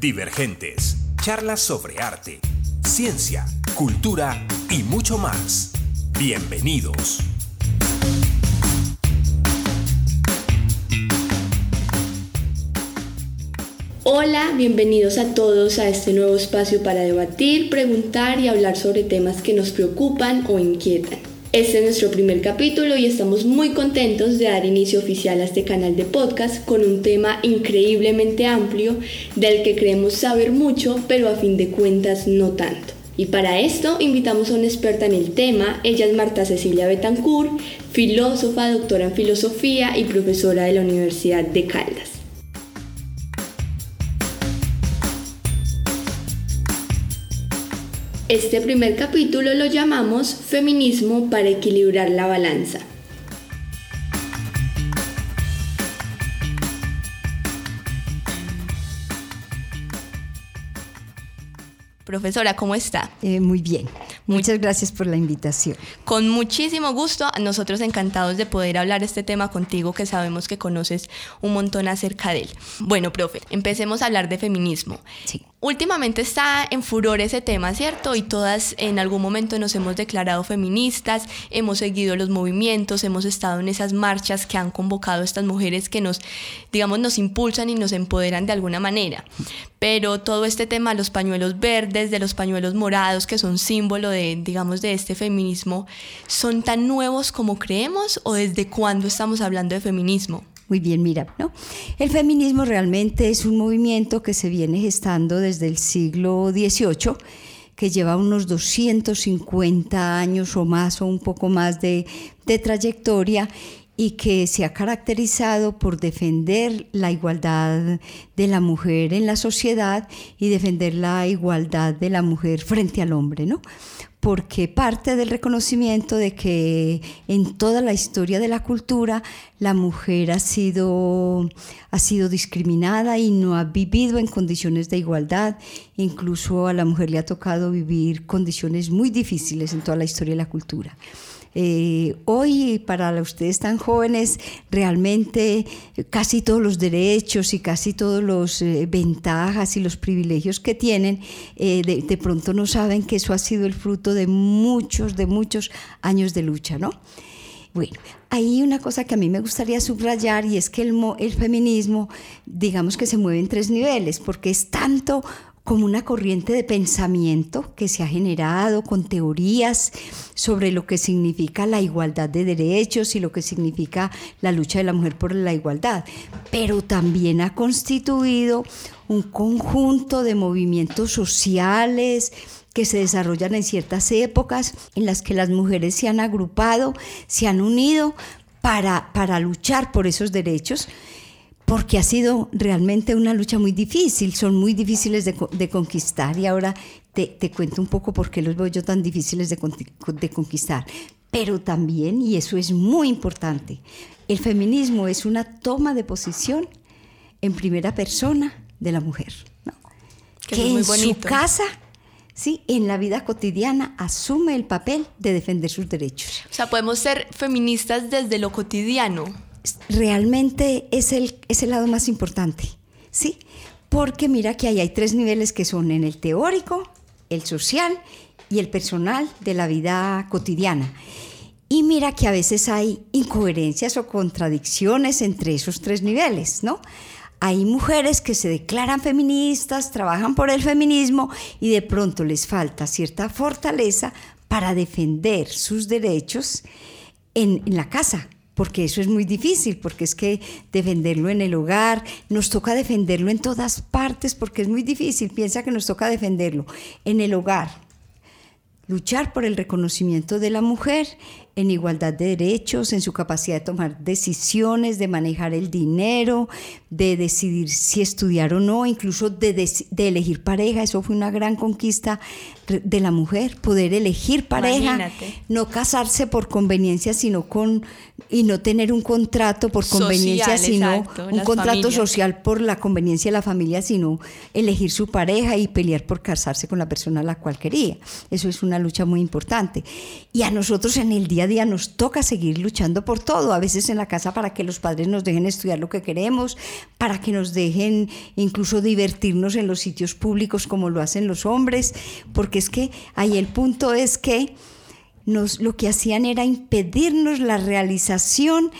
Divergentes. Charlas sobre arte, ciencia, cultura y mucho más. Bienvenidos. Hola, bienvenidos a todos a este nuevo espacio para debatir, preguntar y hablar sobre temas que nos preocupan o inquietan. Este es nuestro primer capítulo y estamos muy contentos de dar inicio oficial a este canal de podcast con un tema increíblemente amplio del que creemos saber mucho, pero a fin de cuentas no tanto. Y para esto invitamos a una experta en el tema, ella es Marta Cecilia Betancourt, filósofa, doctora en filosofía y profesora de la Universidad de Caldas. Este primer capítulo lo llamamos Feminismo para equilibrar la balanza. Profesora, ¿cómo está? Eh, muy bien. Muchas gracias por la invitación. Con muchísimo gusto, nosotros encantados de poder hablar este tema contigo que sabemos que conoces un montón acerca de él. Bueno, profe, empecemos a hablar de feminismo. Sí. Últimamente está en furor ese tema, ¿cierto? Y todas en algún momento nos hemos declarado feministas, hemos seguido los movimientos, hemos estado en esas marchas que han convocado estas mujeres que nos, digamos, nos impulsan y nos empoderan de alguna manera. Pero todo este tema, los pañuelos verdes, de los pañuelos morados, que son símbolo de, digamos, de este feminismo, ¿son tan nuevos como creemos o desde cuándo estamos hablando de feminismo? Muy bien, mira, ¿no? El feminismo realmente es un movimiento que se viene gestando desde el siglo XVIII, que lleva unos 250 años o más o un poco más de, de trayectoria y que se ha caracterizado por defender la igualdad de la mujer en la sociedad y defender la igualdad de la mujer frente al hombre, ¿no? porque parte del reconocimiento de que en toda la historia de la cultura la mujer ha sido, ha sido discriminada y no ha vivido en condiciones de igualdad. Incluso a la mujer le ha tocado vivir condiciones muy difíciles en toda la historia de la cultura. Eh, hoy, para ustedes tan jóvenes, realmente casi todos los derechos y casi todos los eh, ventajas y los privilegios que tienen, eh, de, de, pronto no saben que eso ha sido el fruto de muchos, de muchos años de lucha, ¿no? Bueno, hay una cosa que a mí me gustaría subrayar y es que el, el feminismo, digamos que se mueve en tres niveles, porque es tanto como una corriente de pensamiento que se ha generado con teorías sobre lo que significa la igualdad de derechos y lo que significa la lucha de la mujer por la igualdad, pero también ha constituido un conjunto de movimientos sociales que se desarrollan en ciertas épocas en las que las mujeres se han agrupado, se han unido para, para luchar por esos derechos porque ha sido realmente una lucha muy difícil, son muy difíciles de, conquistar y ahora te, cuento un poco por qué los veo yo tan difíciles de, de conquistar. Pero también, y eso es muy importante, el feminismo es una toma de posición en primera persona de la mujer, ¿no? que, en su casa ¿sí? en la vida cotidiana asume el papel de defender sus derechos. O sea, podemos ser feministas desde lo cotidiano realmente es el, es el lado más importante, ¿sí? Porque mira que ahí hay tres niveles que son en el teórico, el social y el personal de la vida cotidiana. Y mira que a veces hay incoherencias o contradicciones entre esos tres niveles, ¿no? Hay mujeres que se declaran feministas, trabajan por el feminismo y de pronto les falta cierta fortaleza para defender sus derechos en, en la casa, porque eso es muy difícil, porque es que defenderlo en el hogar, nos toca defenderlo en todas partes, porque es muy difícil, piensa que nos toca defenderlo en el hogar, luchar por el reconocimiento de la mujer en igualdad de derechos, en su capacidad de tomar decisiones, de manejar el dinero, de decidir si estudiar o no, incluso de, elegir pareja. Eso fue una gran conquista de la mujer, poder elegir pareja, no casarse por conveniencia, sino con y no tener un contrato por conveniencia, sino un contrato social por la conveniencia de la familia, sino elegir su pareja y pelear por casarse con la persona a la cual quería. Eso es una lucha muy importante. Y a nosotros en el día día a día nos toca seguir luchando por todo, a veces en la casa para que los padres nos dejen estudiar lo que queremos, para que nos dejen incluso divertirnos en los sitios públicos como lo hacen los hombres, porque es que ahí el punto es que nos, lo que hacían era impedirnos la realización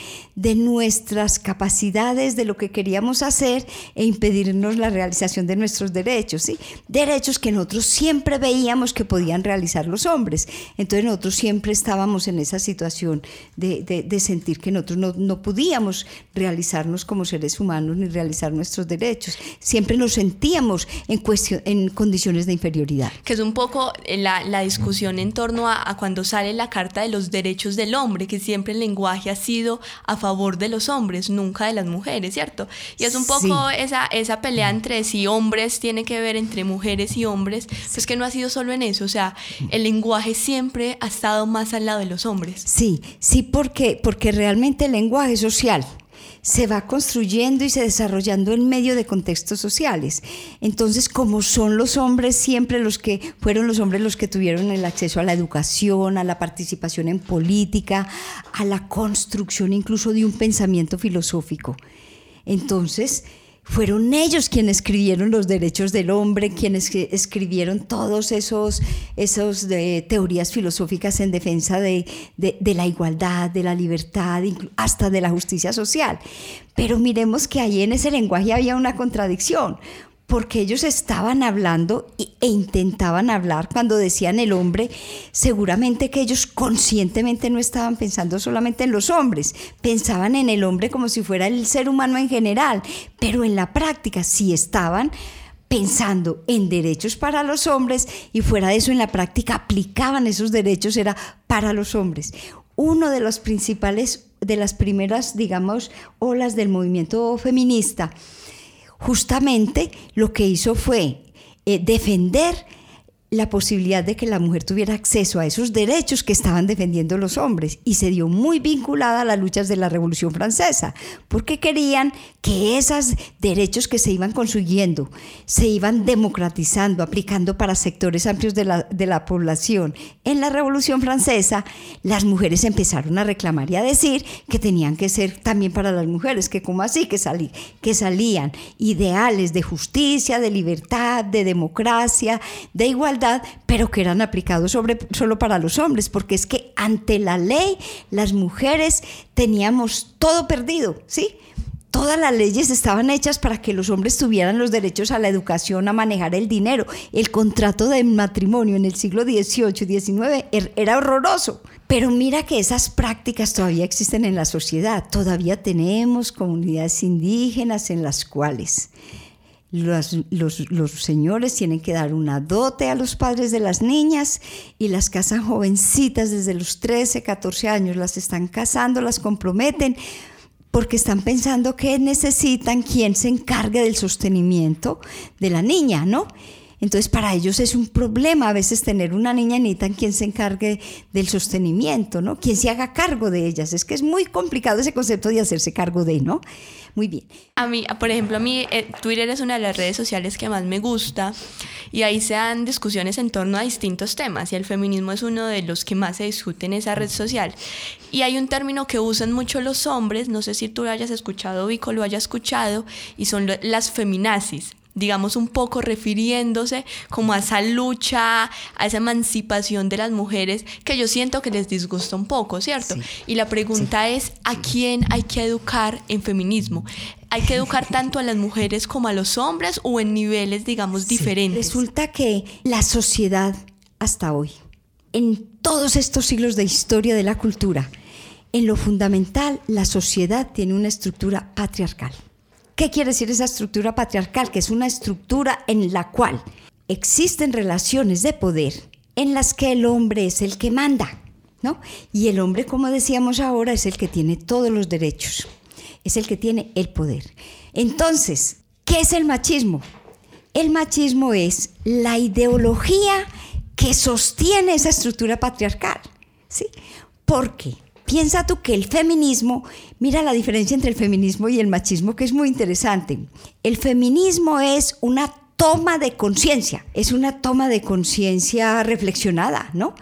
de nuestras capacidades, de lo que queríamos hacer e impedirnos la realización de nuestros derechos, ¿sí? Derechos que nosotros siempre veíamos que podían realizar los hombres. Entonces nosotros siempre estábamos en esa situación de, de, sentir que nosotros no, no, podíamos realizarnos como seres humanos ni realizar nuestros derechos. Siempre nos sentíamos en, cuestión, en condiciones de inferioridad. Que es un poco la, la discusión en torno a, a cuando sale la Carta de los Derechos del Hombre, que siempre el lenguaje ha sido a favor favor de los hombres, nunca de las mujeres, ¿cierto? Y es un poco esa, esa pelea entre si hombres tiene que ver entre mujeres y hombres, pues que no ha sido solo en eso, o sea, el lenguaje siempre ha estado más al lado de los hombres. Sí, sí, porque, porque realmente el lenguaje social se va construyendo y se desarrollando en medio de contextos sociales. Entonces, como son los hombres siempre los que fueron los hombres los que tuvieron el acceso a la educación, a la participación en política, a la construcción incluso de un pensamiento filosófico. Entonces, fueron ellos quienes escribieron los derechos del hombre, quienes escribieron todos esos, esos de, teorías filosóficas en defensa de, de, la igualdad, de la libertad, hasta de la justicia social. Pero miremos que ahí en ese lenguaje había una contradicción, porque ellos estaban hablando e intentaban hablar cuando decían el hombre, seguramente que ellos conscientemente no estaban pensando solamente en los hombres, pensaban en el hombre como si fuera el ser humano en general, pero en la práctica sí estaban pensando en derechos para los hombres y fuera de eso en la práctica aplicaban esos derechos era para los hombres. Uno de los principales de las primeras, digamos, olas del movimiento feminista justamente lo que hizo fue eh, defender la posibilidad de que la mujer tuviera acceso a esos derechos que estaban defendiendo los hombres y se dio muy vinculada a las luchas de la Revolución Francesa, porque querían que esos derechos que se iban consiguiendo se iban democratizando, aplicando para sectores amplios de la, de la población. En la Revolución Francesa, las mujeres empezaron a reclamar y a decir que tenían que ser también para las mujeres, que como así, que, salí, que salían ideales de justicia, de libertad, de democracia, de igualdad pero que eran aplicados sobre, solo para los hombres, porque es que ante la ley las mujeres teníamos todo perdido, ¿sí? Todas las leyes estaban hechas para que los hombres tuvieran los derechos a la educación, a manejar el dinero. El contrato de matrimonio en el siglo XVIII y XIX er, era horroroso. Pero mira que esas prácticas todavía existen en la sociedad. Todavía tenemos comunidades indígenas en las cuales los, los, señores tienen que dar una dote a los padres de las niñas y las casan jovencitas desde los 13, 14 años, las están casando, las comprometen porque están pensando que necesitan quien se encargue del sostenimiento de la niña, ¿no? Entonces para ellos es un problema a veces tener una niña necesitan quien se encargue del sostenimiento, ¿no? Quien se haga cargo de ellas. Es que es muy complicado ese concepto de hacerse cargo de, ¿no? Muy bien. A mí, por ejemplo, a mí eh, Twitter es una de las redes sociales que más me gusta y ahí se dan discusiones en torno a distintos temas y el feminismo es uno de los que más se discute en esa red social. Y hay un término que usan mucho los hombres, no sé si tú lo hayas escuchado, Vico lo haya escuchado, y son las feminazis digamos un poco refiriéndose como a esa lucha, a esa emancipación de las mujeres que yo siento que les disgusta un poco, ¿cierto? y la pregunta es, ¿a quién hay que educar en feminismo? ¿Hay que educar tanto a las mujeres como a los hombres o en niveles, digamos, diferentes? Resulta que la sociedad hasta hoy, en todos estos siglos de historia de la cultura, en lo fundamental, la sociedad tiene una estructura patriarcal. ¿Qué quiere decir esa estructura patriarcal? Que es una estructura en la cual existen relaciones de poder en las que el hombre es el que manda, ¿no? Y el hombre, como decíamos ahora, es el que tiene todos los derechos, es el que tiene el poder. Entonces, ¿qué es el machismo? El machismo es la ideología que sostiene esa estructura patriarcal, ¿sí? ¿Por qué? Piensa tú que el feminismo, mira la diferencia entre el feminismo y el machismo, que es muy interesante. El feminismo es una toma de conciencia, es una toma de conciencia reflexionada, ¿no?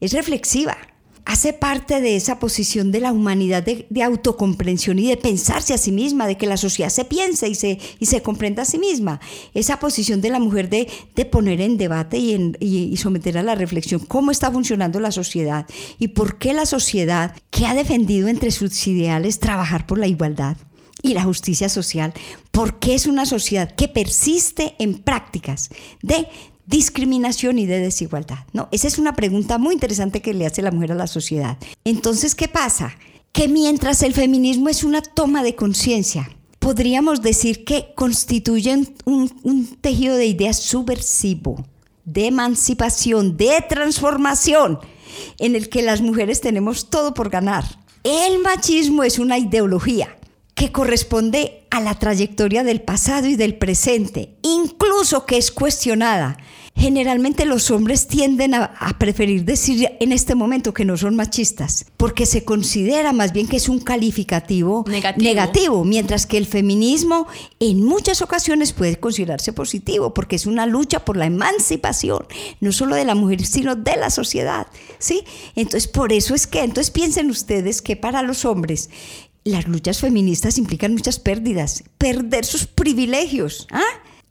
Es reflexiva. Hace parte de esa posición de la humanidad de, autocomprensión y de pensarse a sí misma, de que la sociedad se piense y se, y se comprenda a sí misma. Esa posición de la mujer de, de poner en debate y, en, y someter a la reflexión cómo está funcionando la sociedad y por qué la sociedad que ha defendido entre sus ideales trabajar por la igualdad y la justicia social, porque es una sociedad que persiste en prácticas de discriminación y de desigualdad? ¿no? Esa es una pregunta muy interesante que le hace la mujer a la sociedad. Entonces, ¿qué pasa? Que mientras el feminismo es una toma de conciencia, podríamos decir que constituyen un, un tejido de ideas subversivo, de emancipación, de transformación, en el que las mujeres tenemos todo por ganar. El machismo es una ideología que corresponde a la trayectoria del pasado y del presente, incluso que es cuestionada Generalmente los hombres tienden a, preferir decir en este momento que no son machistas, porque se considera más bien que es un calificativo negativo. mientras que el feminismo en muchas ocasiones puede considerarse positivo, porque es una lucha por la emancipación, no solo de la mujer, sino de la sociedad. ¿sí? Entonces, por eso es que, entonces piensen ustedes que para los hombres las luchas feministas implican muchas pérdidas, perder sus privilegios. ¿ah?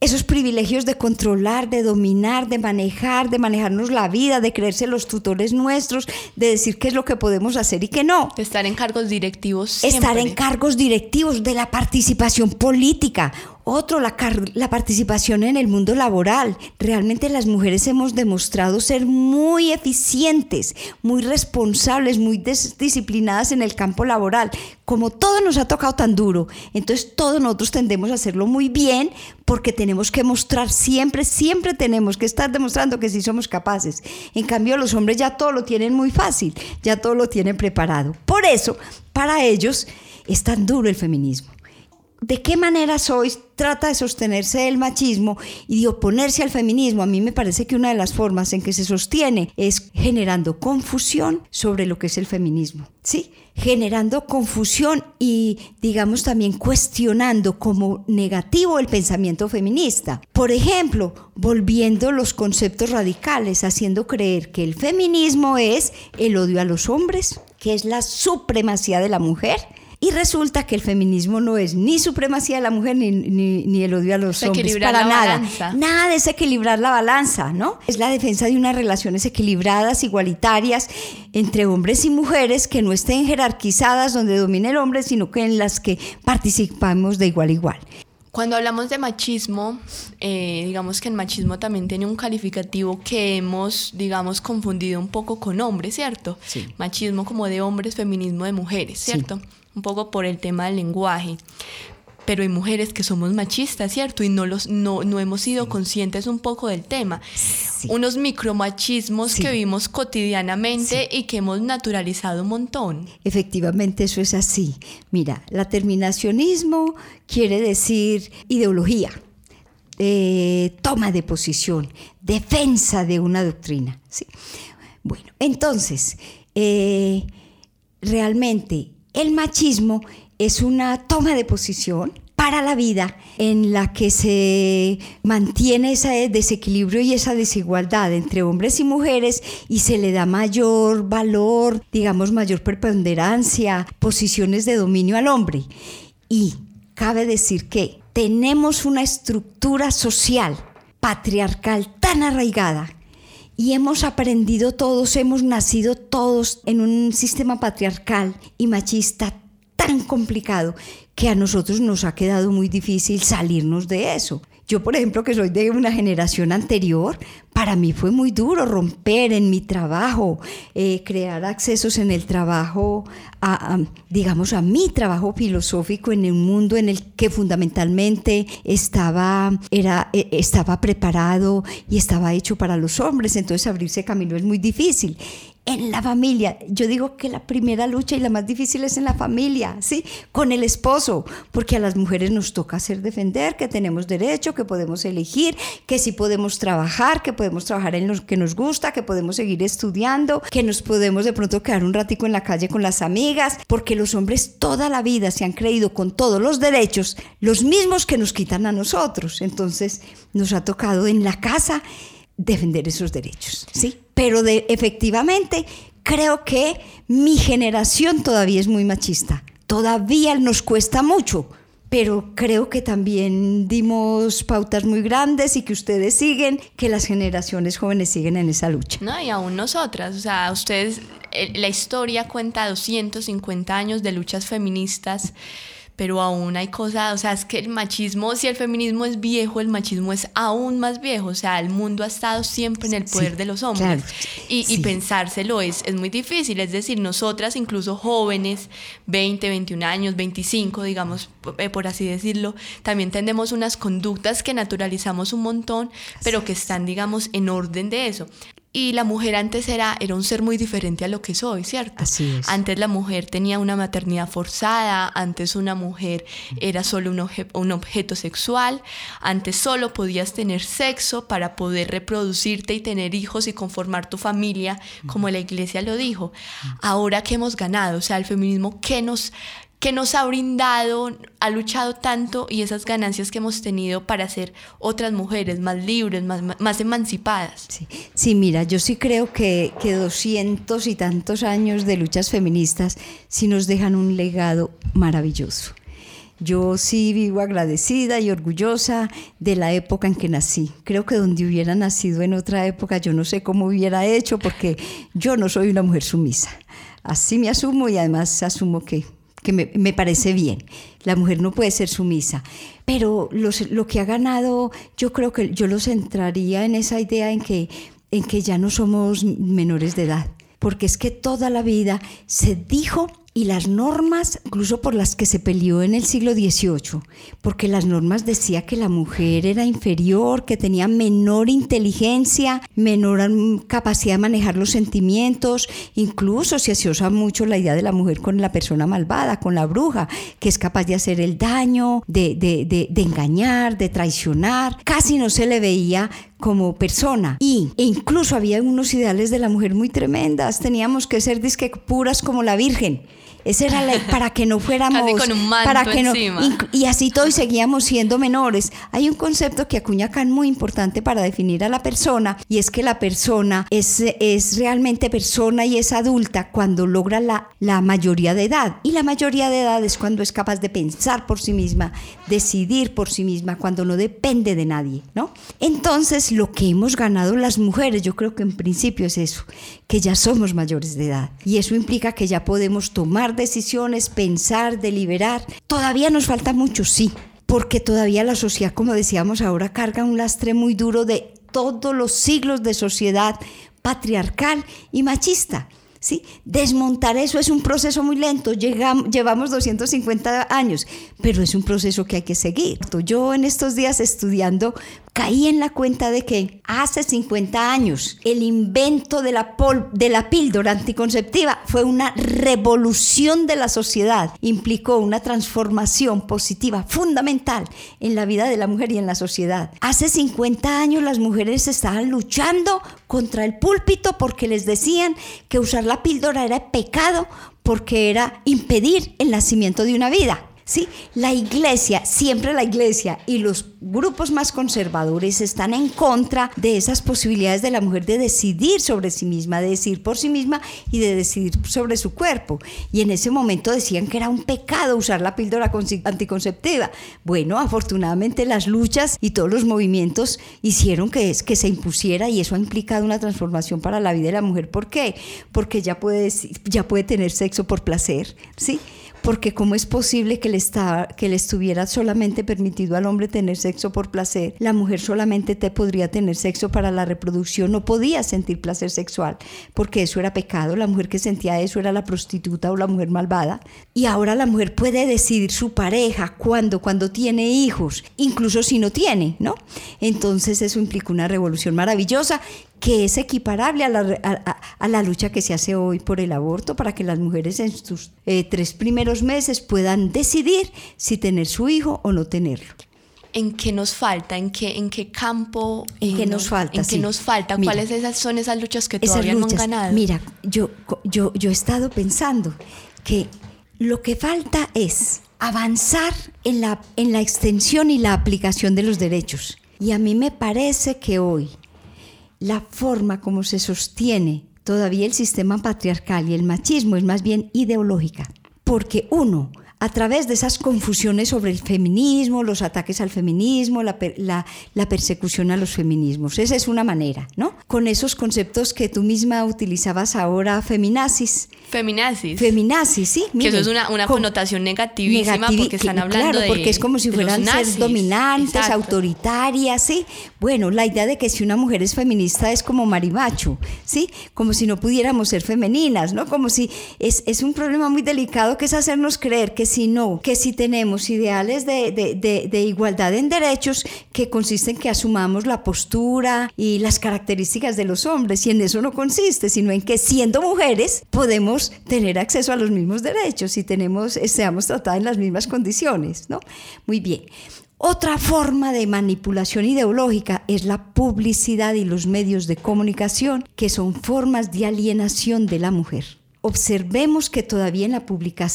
esos privilegios de controlar, de dominar, de manejar, de manejarnos la vida, de creerse los tutores nuestros, de decir qué es lo que podemos hacer y qué no. Estar en cargos directivos. Estar en cargos directivos, de la participación política. Otro, la, participación en el mundo laboral. Realmente las mujeres hemos demostrado ser muy eficientes, muy responsables, muy disciplinadas en el campo laboral. Como todo nos ha tocado tan duro, entonces todos nosotros tendemos a hacerlo muy bien porque tenemos que mostrar siempre, siempre tenemos que estar demostrando que sí somos capaces. En cambio, los hombres ya todo lo tienen muy fácil, ya todo lo tienen preparado. Por eso, para ellos es tan duro el feminismo de qué manera Sois trata de sostenerse el machismo y de oponerse al feminismo. A mí me parece que una de las formas en que se sostiene es generando confusión sobre lo que es el feminismo, ¿sí? Generando confusión y, digamos, también cuestionando como negativo el pensamiento feminista. Por ejemplo, volviendo los conceptos radicales, haciendo creer que el feminismo es el odio a los hombres, que es la supremacía de la mujer, y resulta que el feminismo no es ni supremacía de la mujer ni, ni, el odio a los hombres, para nada. Nada de equilibrar la balanza, ¿no? Es la defensa de unas relaciones equilibradas, igualitarias, entre hombres y mujeres, que no estén jerarquizadas donde domine el hombre, sino que en las que participamos de igual a igual. Cuando hablamos de machismo, eh, digamos que el machismo también tiene un calificativo que hemos, digamos, confundido un poco con hombres, ¿cierto? Machismo como de hombres, feminismo de mujeres, ¿cierto? Un poco por el tema del lenguaje. Pero hay mujeres que somos machistas, ¿cierto? Y no, los, no, no hemos sido conscientes un poco del tema. Unos micromachismos que vivimos cotidianamente y que hemos naturalizado un montón. Efectivamente, eso es así. Mira, la terminacionismo quiere decir ideología, eh, toma de posición, defensa de una doctrina. ¿sí? Bueno, entonces, eh, realmente el machismo es una toma de posición para la vida en la que se mantiene ese desequilibrio y esa desigualdad entre hombres y mujeres y se le da mayor valor, digamos mayor preponderancia, posiciones de dominio al hombre. Y cabe decir que tenemos una estructura social patriarcal tan arraigada y hemos aprendido todos, hemos nacido todos en un sistema patriarcal y machista tan complicado que a nosotros nos ha quedado muy difícil salirnos de eso. Yo, por ejemplo, que soy de una generación anterior, para mí fue muy duro romper en mi trabajo, eh, crear accesos en el trabajo, a, digamos, a mi trabajo filosófico en un mundo en el que fundamentalmente estaba, era, e, estaba preparado y estaba hecho para los hombres, entonces abrirse camino es muy difícil en la familia. Yo digo que la primera lucha y la más difícil es en la familia, ¿sí? Con el esposo, porque a las mujeres nos toca hacer defender que tenemos derecho, que podemos elegir, que sí podemos trabajar, que podemos trabajar en lo que nos gusta, que podemos seguir estudiando, que nos podemos de pronto quedar un ratico en la calle con las amigas, porque los hombres toda la vida se han creído con todos los derechos, los mismos que nos quitan a nosotros. Entonces, nos ha tocado en la casa defender esos derechos, ¿sí? Pero de, efectivamente creo que mi generación todavía es muy machista. Todavía nos cuesta mucho, pero creo que también dimos pautas muy grandes y que ustedes siguen, que las generaciones jóvenes siguen en esa lucha. No, y aún nosotras, o sea, ustedes, eh, la historia cuenta 250 años de luchas feministas pero aún hay cosas, o sea, es que el machismo, si el feminismo es viejo, el machismo es aún más viejo, o sea, el mundo ha estado siempre en el poder de los hombres. y, pensárselo es, es muy difícil, es decir, nosotras incluso jóvenes, 20, 21 años, 25, digamos, eh, por así decirlo, también tenemos unas conductas que naturalizamos un montón, pero que están, digamos, en orden de eso. Y la mujer antes era, era un ser muy diferente a lo que soy, ¿cierto? Así es. Antes la mujer tenía una maternidad forzada, antes una mujer era solo un, un objeto sexual, antes solo podías tener sexo para poder reproducirte y tener hijos y conformar tu familia, como la iglesia lo dijo. Ahora que hemos ganado, o sea, el feminismo, ¿qué nos, que nos ha brindado, ha luchado tanto y esas ganancias que hemos tenido para ser otras mujeres más libres, más, más emancipadas. Sí. mira, yo sí creo que, que doscientos y tantos años de luchas feministas sí nos dejan un legado maravilloso. Yo sí vivo agradecida y orgullosa de la época en que nací. Creo que donde hubiera nacido en otra época, yo no sé cómo hubiera hecho porque yo no soy una mujer sumisa. Así me asumo y además asumo que que me, parece bien. La mujer no puede ser sumisa. Pero lo que ha ganado, yo creo que yo lo centraría en esa idea en que, en que ya no somos menores de edad. Porque es que toda la vida se dijo y las normas, incluso por las que se peleó en el siglo XVIII, porque las normas decía que la mujer era inferior, que tenía menor inteligencia, menor capacidad de manejar los sentimientos, incluso se asocia mucho la idea de la mujer con la persona malvada, con la bruja, que es capaz de hacer el daño, de, de, de, engañar, de traicionar, casi no se le veía como persona. Y e incluso había unos ideales de la mujer muy tremendas. Teníamos que ser disque puras como la virgen esa era la, para que no fuéramos. para que no, y, así todos seguíamos siendo menores. Hay un concepto que acuña Kant muy importante para definir a la persona, y es que la persona es, es realmente persona y es adulta cuando logra la, la mayoría de edad. Y la mayoría de edad es cuando es capaz de pensar por sí misma, decidir por sí misma, cuando no depende de nadie, ¿no? Entonces, lo que hemos ganado las mujeres, yo creo que en principio es eso, que ya somos mayores de edad. Y eso implica que ya podemos tomar decisiones, pensar, deliberar. Todavía nos falta mucho, sí, porque todavía la sociedad, como decíamos ahora, carga un lastre muy duro de todos los siglos de sociedad patriarcal y machista. ¿Sí? Desmontar eso es un proceso muy lento, Llegamos, llevamos 250 años, pero es un proceso que hay que seguir. Yo en estos días estudiando caí en la cuenta de que hace 50 años el invento de la, de la píldora anticonceptiva fue una revolución de la sociedad, implicó una transformación positiva fundamental en la vida de la mujer y en la sociedad. Hace 50 años las mujeres estaban luchando contra el púlpito porque les decían que usar la píldora era pecado porque era impedir el nacimiento de una vida. ¿Sí? La iglesia, siempre la iglesia y los grupos más conservadores están en contra de esas posibilidades de la mujer de decidir sobre sí misma, de decidir por sí misma y de decidir sobre su cuerpo. Y en ese momento decían que era un pecado usar la píldora anticonceptiva. Bueno, afortunadamente las luchas y todos los movimientos hicieron que, se impusiera y eso ha implicado una transformación para la vida de la mujer. ¿Por qué? Porque ya puede, ya puede tener sexo por placer, ¿sí? Porque cómo es posible que le, que le estuviera solamente permitido al hombre tener sexo por placer, la mujer solamente te podría tener sexo para la reproducción, no podía sentir placer sexual, porque eso era pecado, la mujer que sentía eso era la prostituta o la mujer malvada, y ahora la mujer puede decidir su pareja, cuándo, cuando tiene hijos, incluso si no tiene, ¿no? Entonces eso implica una revolución maravillosa que es equiparable a la, a, la, lucha que se hace hoy por el aborto para que las mujeres en sus eh, tres primeros meses puedan decidir si tener su hijo o no tenerlo. ¿En qué nos falta? ¿En qué, en qué campo? ¿En qué nos falta? ¿En qué nos falta? ¿Cuáles esas, son esas luchas que todavía no han ganado? Mira, yo, yo, yo he estado pensando que lo que falta es avanzar en la, en la extensión y la aplicación de los derechos. Y a mí me parece que hoy la forma como se sostiene todavía el sistema patriarcal y el machismo es más bien ideológica. Porque uno, a través de esas confusiones sobre el feminismo, los ataques al feminismo, la, la, persecución a los feminismos. Esa es una manera, ¿no? Con esos conceptos que tú misma utilizabas ahora, feminazis. Feminazis. Feminazis, sí. que eso es una, una connotación negativísima porque están hablando claro, porque es como si fueran seres dominantes, autoritarias, ¿sí? Bueno, la idea de que si una mujer es feminista es como marimacho, ¿sí? Como si no pudiéramos ser femeninas, ¿no? Como si es, es un problema muy delicado que es hacernos creer que sino que si tenemos ideales de, igualdad en derechos que consisten en que asumamos la postura y las características de los hombres, y en eso no consiste, sino en que siendo mujeres podemos tener acceso a los mismos derechos y tenemos, seamos tratadas en las mismas condiciones, ¿no? Muy bien. Otra forma de manipulación ideológica es la publicidad y los medios de comunicación, que son formas de alienación de la mujer observemos que todavía en la,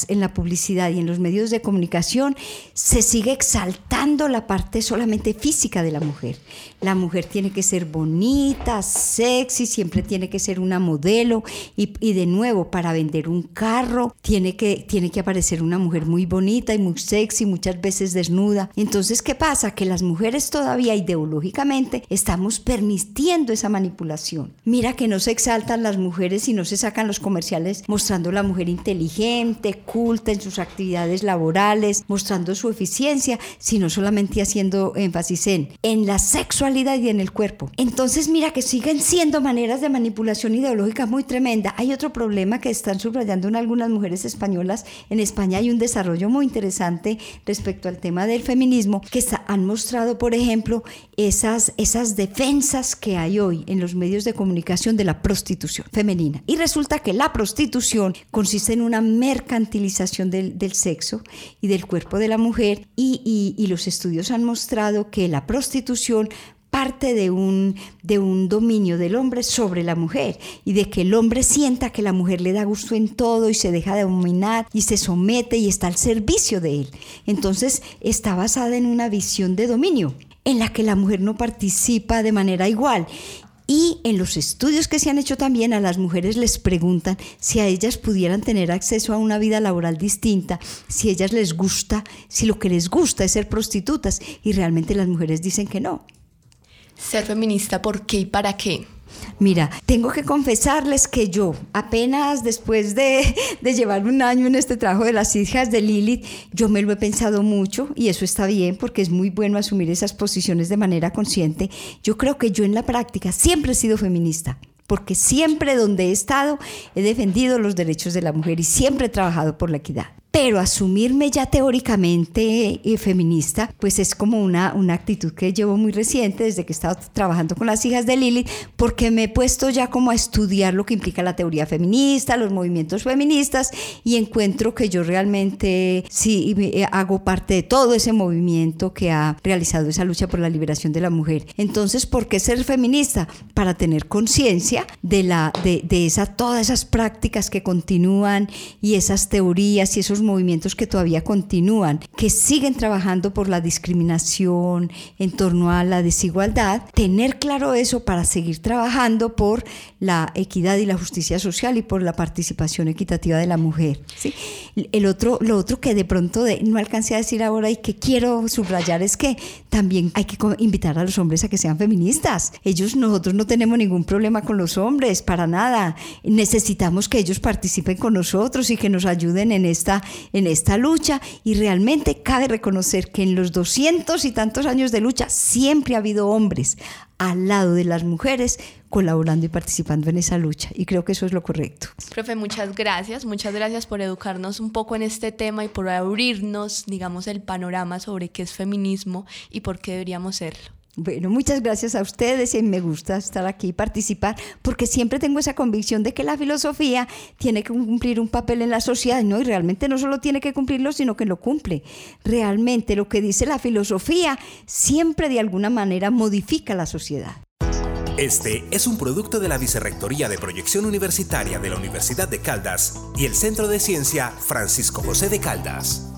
en la publicidad y en los medios de comunicación se sigue exaltando la parte solamente física de la mujer. La mujer tiene que ser bonita, sexy, siempre tiene que ser una modelo y, de nuevo, para vender un carro tiene que, tiene que aparecer una mujer muy bonita y muy sexy, muchas veces desnuda. Entonces, ¿qué pasa? Que las mujeres todavía ideológicamente estamos permitiendo esa manipulación. Mira que no se exaltan las mujeres y no se sacan los comerciales mostrando la mujer inteligente, culta en sus actividades laborales, mostrando su eficiencia, sino solamente haciendo énfasis en, en la sexualidad y en el cuerpo. Entonces mira que siguen siendo maneras de manipulación ideológica muy tremenda. Hay otro problema que están subrayando en algunas mujeres españolas. En España hay un desarrollo muy interesante respecto al tema del feminismo que han mostrado, por ejemplo, esas, esas defensas que hay hoy en los medios de comunicación de la prostitución femenina. Y resulta que la prostitución consiste en una mercantilización del, sexo y del cuerpo de la mujer y, los estudios han mostrado que la prostitución parte de un, de un dominio del hombre sobre la mujer y de que el hombre sienta que la mujer le da gusto en todo y se deja de dominar y se somete y está al servicio de él. Entonces está basada en una visión de dominio en la que la mujer no participa de manera igual y en los estudios que se han hecho también a las mujeres les preguntan si a ellas pudieran tener acceso a una vida laboral distinta, si a ellas les gusta, si lo que les gusta es ser prostitutas. Y realmente las mujeres dicen que no. Ser feminista, ¿por qué y para qué? Mira, tengo que confesarles que yo, apenas después de, de, llevar un año en este trabajo de las hijas de Lilith, yo me lo he pensado mucho y eso está bien porque es muy bueno asumir esas posiciones de manera consciente. Yo creo que yo en la práctica siempre he sido feminista porque siempre donde he estado he defendido los derechos de la mujer y siempre he trabajado por la equidad pero asumirme ya teóricamente eh, feminista, pues es como una, una actitud que llevo muy reciente desde que he estado trabajando con las hijas de Lili, porque me he puesto ya como a estudiar lo que implica la teoría feminista, los movimientos feministas, y encuentro que yo realmente sí eh, hago parte de todo ese movimiento que ha realizado esa lucha por la liberación de la mujer. Entonces, ¿por qué ser feminista? Para tener conciencia de, la, de, de esa, todas esas prácticas que continúan y esas teorías y esos movimientos que todavía continúan, que siguen trabajando por la discriminación en torno a la desigualdad, tener claro eso para seguir trabajando por la equidad y la justicia social y por la participación equitativa de la mujer. ¿sí? El otro, lo otro que de pronto no alcancé a decir ahora y que quiero subrayar es que también hay que invitar a los hombres a que sean feministas. Ellos, nosotros no tenemos ningún problema con los hombres, para nada. Necesitamos que ellos participen con nosotros y que nos ayuden en esta en esta lucha y realmente cabe reconocer que en los doscientos y tantos años de lucha siempre ha habido hombres al lado de las mujeres colaborando y participando en esa lucha y creo que eso es lo correcto. Profe, muchas gracias, muchas gracias por educarnos un poco en este tema y por abrirnos, digamos, el panorama sobre qué es feminismo y por qué deberíamos serlo. Bueno, muchas gracias a ustedes y me gusta estar aquí y participar porque siempre tengo esa convicción de que la filosofía tiene que cumplir un papel en la sociedad, ¿no? Y realmente no solo tiene que cumplirlo, sino que lo cumple. Realmente lo que dice la filosofía siempre de alguna manera modifica la sociedad. Este es un producto de la Vicerrectoría de Proyección Universitaria de la Universidad de Caldas y el Centro de Ciencia Francisco José de Caldas.